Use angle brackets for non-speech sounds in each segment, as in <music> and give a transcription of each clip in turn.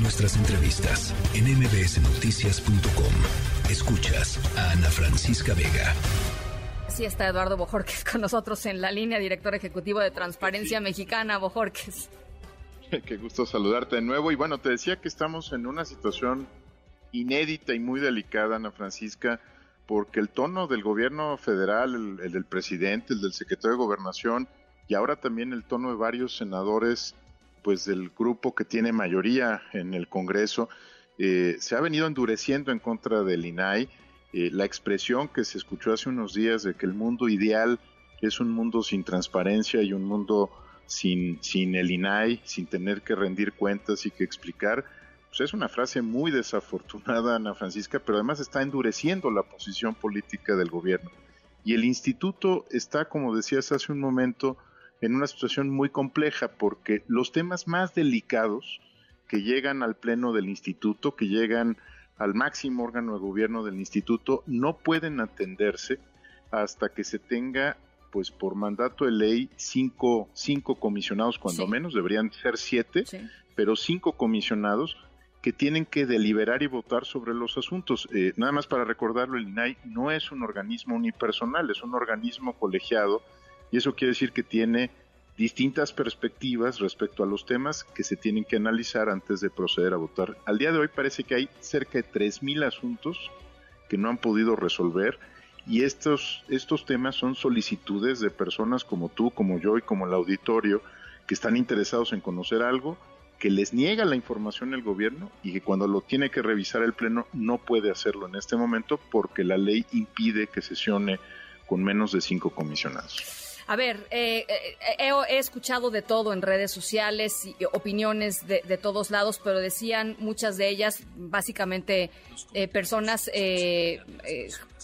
nuestras entrevistas en mbsnoticias.com. Escuchas a Ana Francisca Vega. Sí está Eduardo Bojorques con nosotros en la línea, director ejecutivo de Transparencia Mexicana. Bojorques. <laughs> Qué gusto saludarte de nuevo. Y bueno, te decía que estamos en una situación inédita y muy delicada, Ana Francisca, porque el tono del gobierno federal, el, del presidente, el del secretario de Gobernación y ahora también el tono de varios senadores, pues del grupo que tiene mayoría en el Congreso, eh, se ha venido endureciendo en contra del INAI. Eh, la expresión que se escuchó hace unos días de que el mundo ideal es un mundo sin transparencia y un mundo sin, sin el INAI, sin tener que rendir cuentas y que explicar, pues es una frase muy desafortunada, Ana Francisca, pero además está endureciendo la posición política del gobierno. Y el instituto está, como decías hace un momento, en una situación muy compleja porque los temas más delicados que llegan al pleno del instituto, que llegan al máximo órgano de gobierno del instituto, no pueden atenderse hasta que se tenga pues por mandato de ley cinco, cinco comisionados, cuando menos deberían ser siete, pero cinco comisionados que tienen que deliberar y votar sobre los asuntos. Eh, nada más para recordarlo, el INAI no es un organismo unipersonal, es un organismo colegiado y eso quiere decir que tiene distintas perspectivas respecto a los temas que se tienen que analizar antes de proceder a votar. Al día de hoy parece que hay cerca de 3.000 asuntos que no han podido resolver y estos, estos temas son solicitudes de personas como tú, como yo y como el auditorio que están interesados en conocer algo, que les niega la información el gobierno y que cuando lo tiene que revisar el Pleno no puede hacerlo en este momento porque la ley impide que sesione con menos de cinco comisionados. A ver, eh, eh, he, escuchado de todo en redes sociales y opiniones de, todos lados, pero decían muchas de ellas, básicamente eh, personas que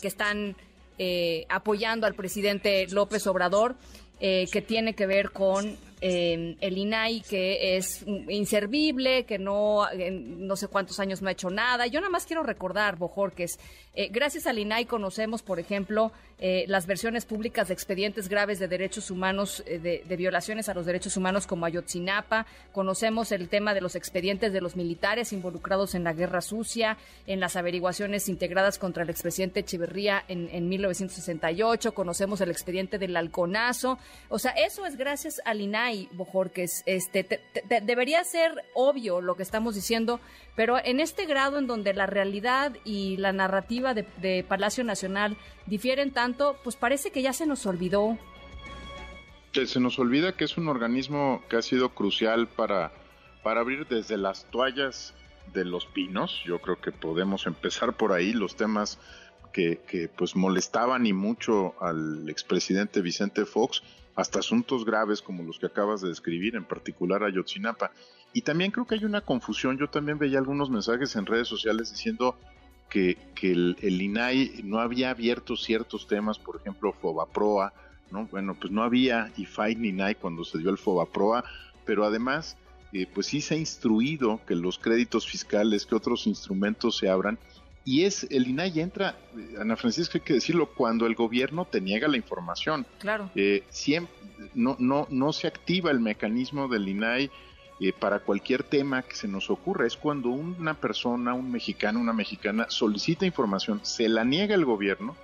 están eh, apoyando al presidente López Obrador, eh, que tiene que ver con eh, el INAI, que es inservible, que no, no sé cuántos años no ha hecho nada. Yo nada más quiero recordar, Bojorques, eh, gracias al INAI conocemos, por ejemplo, eh, las versiones públicas de expedientes graves de derechos humanos, eh, de, violaciones a los derechos humanos como Ayotzinapa, conocemos el tema de los expedientes de los militares involucrados en la guerra sucia, en las averiguaciones integradas contra el expresidente Echeverría en, en 1968, conocemos el expediente del halconazo, o sea, eso es gracias al INAI, Bojorques, este, debería ser obvio lo que estamos diciendo, pero en este grado en donde la realidad y la narrativa de, Palacio Nacional difieren tanto, pues parece que ya se nos olvidó. se nos olvida que es un organismo que ha sido crucial para, para abrir desde las toallas de los pinos. Yo creo que podemos empezar por ahí los temas que, que pues molestaban y mucho al expresidente Vicente Fox, hasta asuntos graves como los que acabas de describir, en particular a Yotzinapa. Y también creo que hay una confusión. Yo también veía algunos mensajes en redes sociales diciendo que, el, INAI no había abierto ciertos temas, por ejemplo, FOBAPROA, ¿no? Bueno, pues no había IFAI ni INAI cuando se dio el FOBAPROA, pero además, eh, pues sí se ha instruido que los créditos fiscales, que otros instrumentos se abran, y es, el INAI entra, eh, Ana Francisca, hay que decirlo, cuando el gobierno te niega la información. Claro. Eh, siempre, no, no, no se activa el mecanismo del INAI eh, para cualquier tema que se nos ocurra. Es cuando una persona, un mexicano, una mexicana solicita información, se la niega el gobierno,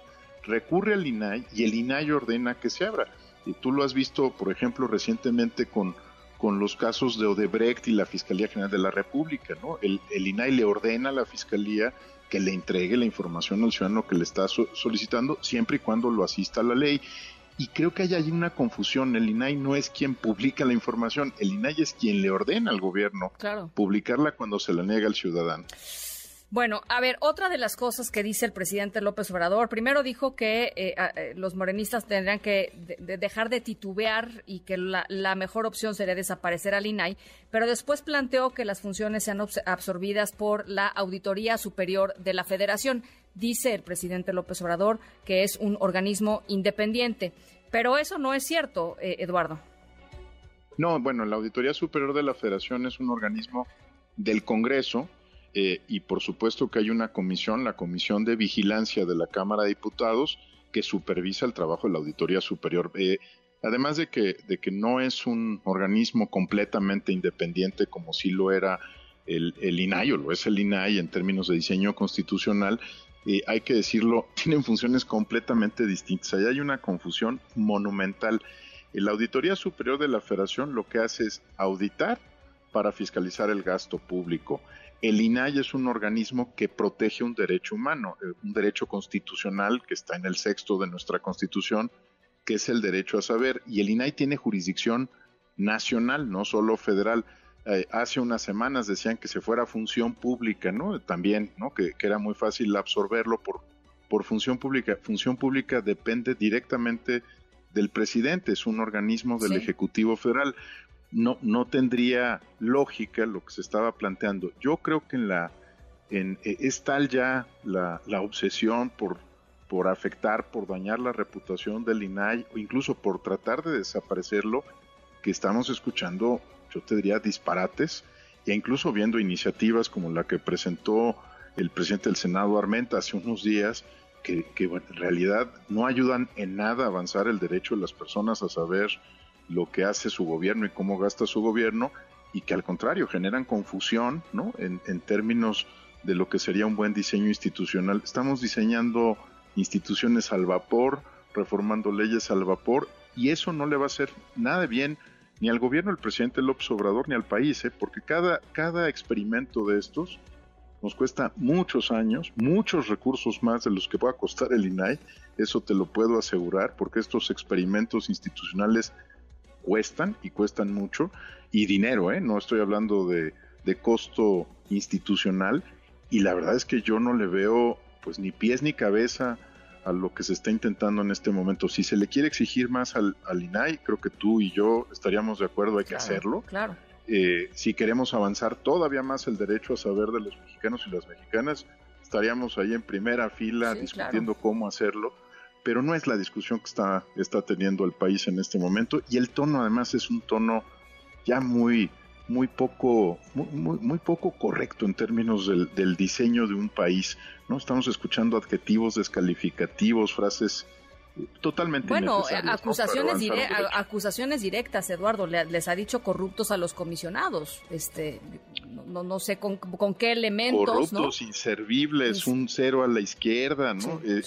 recurre al INAI y el INAI ordena que se abra. Y tú lo has visto, por ejemplo, recientemente con, con los casos de Odebrecht y la Fiscalía General de la República, ¿no? El, el INAI le ordena a la Fiscalía que le entregue la información al ciudadano que le está solicitando, siempre y cuando lo asista a la ley. Y creo que hay ahí una confusión. El INAI no es quien publica la información, el INAI es quien le ordena al gobierno publicarla cuando se la niega al ciudadano. Bueno, a ver, otra de las cosas que dice el presidente López Obrador, primero dijo que eh, eh, los morenistas tendrían que dejar de titubear y que la, la, mejor opción sería desaparecer al INAI, pero después planteó que las funciones sean absorbidas por la Auditoría Superior de la Federación. Dice el presidente López Obrador que es un organismo independiente, pero eso no es cierto, eh, Eduardo. No, bueno, la Auditoría Superior de la Federación es un organismo del Congreso eh, y por supuesto que hay una comisión, la Comisión de Vigilancia de la Cámara de Diputados, que supervisa el trabajo de la Auditoría Superior. Eh, además de que, de que no es un organismo completamente independiente como sí lo era el, el INAI, o lo es el INAI en términos de diseño constitucional, eh, hay que decirlo, <laughs> tienen funciones completamente distintas. Ahí hay una confusión monumental. La Auditoría Superior de la Federación lo que hace es auditar para fiscalizar el gasto público. El INAI es un organismo que protege un derecho humano, eh, un derecho constitucional que está en el sexto de nuestra Constitución, que es el derecho a saber. Y el INAI tiene jurisdicción nacional, no solo federal. Eh, hace unas semanas decían que se fuera función pública, ¿no? También, ¿no? Que, era muy fácil absorberlo por, por función pública. Función pública depende directamente del presidente, es un organismo del Ejecutivo Federal. No, no tendría lógica lo que se estaba planteando. Yo creo que en la en, eh, es tal ya la, la obsesión por, por afectar, por dañar la reputación del INAI o incluso por tratar de desaparecerlo, que estamos escuchando, yo te diría, disparates e incluso viendo iniciativas como la que presentó el presidente del Senado Armenta hace unos días, que, en realidad no ayudan en nada a avanzar el derecho de las personas a saber lo que hace su gobierno y cómo gasta su gobierno, y que al contrario generan confusión ¿no? en, en términos de lo que sería un buen diseño institucional. Estamos diseñando instituciones al vapor, reformando leyes al vapor, y eso no le va a hacer nada bien ni al gobierno del presidente López Obrador ni al país, ¿eh? porque cada, cada experimento de estos nos cuesta muchos años, muchos recursos más de los que pueda costar el INAI, eso te lo puedo asegurar, porque estos experimentos institucionales cuestan y cuestan mucho, y dinero, ¿eh? no estoy hablando de, de costo institucional, y la verdad es que yo no le veo pues ni pies ni cabeza a lo que se está intentando en este momento. Si se le quiere exigir más al, INAI, creo que tú y yo estaríamos de acuerdo, hay que hacerlo. Claro. Eh, si queremos avanzar todavía más el derecho a saber de los mexicanos y las mexicanas, estaríamos ahí en primera fila discutiendo cómo hacerlo, pero no es la discusión que está, está teniendo el país en este momento y el tono además es un tono ya muy, muy poco, muy, muy, poco correcto en términos del, del, diseño de un país. ¿no? Estamos escuchando adjetivos descalificativos, frases eh, totalmente bueno acusaciones acusaciones directas Eduardo les ha dicho corruptos a los comisionados este no, no sé con, con qué elementos corruptos inservibles un cero a la izquierda no eh,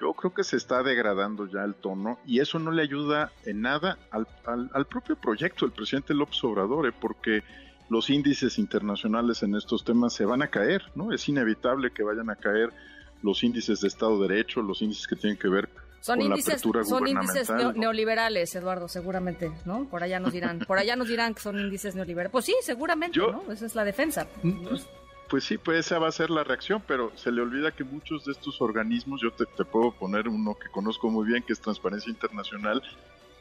yo creo que se está degradando ya el tono y eso no le ayuda en nada al, al, propio proyecto del presidente López Obrador, ¿eh? porque los índices internacionales en estos temas se van a caer, ¿no? Es inevitable que vayan a caer los índices de Estado de Derecho, los índices que tienen que ver son con índices, la apertura Son índices neoliberales, Eduardo, seguramente, ¿no? Por allá nos dirán, por allá nos dirán que son índices neoliberales. Pues sí, seguramente, ¿no? Esa es la defensa. Pues, pues sí, pues esa va a ser la reacción, pero se le olvida que muchos de estos organismos, yo te, puedo poner uno que conozco muy bien, que es Transparencia Internacional,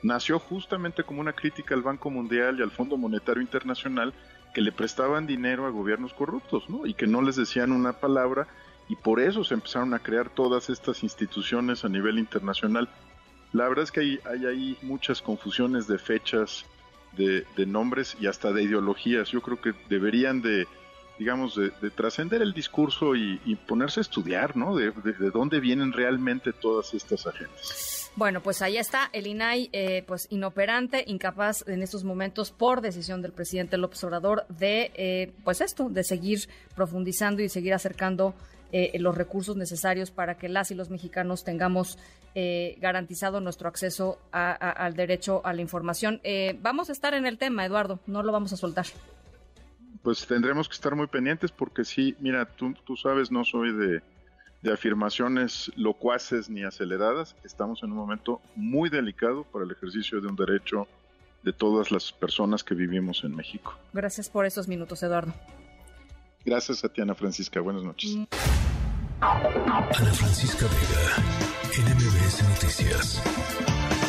nació justamente como una crítica al Banco Mundial y al Fondo Monetario Internacional que le prestaban dinero a gobiernos corruptos, ¿no? Y que no les decían una palabra y por eso se empezaron a crear todas estas instituciones a nivel internacional. La verdad es que hay, hay ahí muchas confusiones de fechas, de, de nombres y hasta de ideologías. Yo creo que deberían de digamos, de, trascender el discurso y, ponerse a estudiar, ¿no? De, dónde vienen realmente todas estas agendas. Bueno, pues ahí está el INAI, eh, pues inoperante, incapaz en estos momentos, por decisión del presidente López Obrador, de, eh, pues esto, de seguir profundizando y seguir acercando eh, los recursos necesarios para que las y los mexicanos tengamos garantizado nuestro acceso al derecho a la información. vamos a estar en el tema, Eduardo, no lo vamos a soltar pues tendremos que estar muy pendientes porque sí, mira, tú, tú sabes, no soy de, de afirmaciones locuaces ni aceleradas. Estamos en un momento muy delicado para el ejercicio de un derecho de todas las personas que vivimos en México. Gracias por esos minutos, Eduardo. Gracias a ti, Ana Francisca. Buenas noches. Ana Francisca Vega, NMBS Noticias.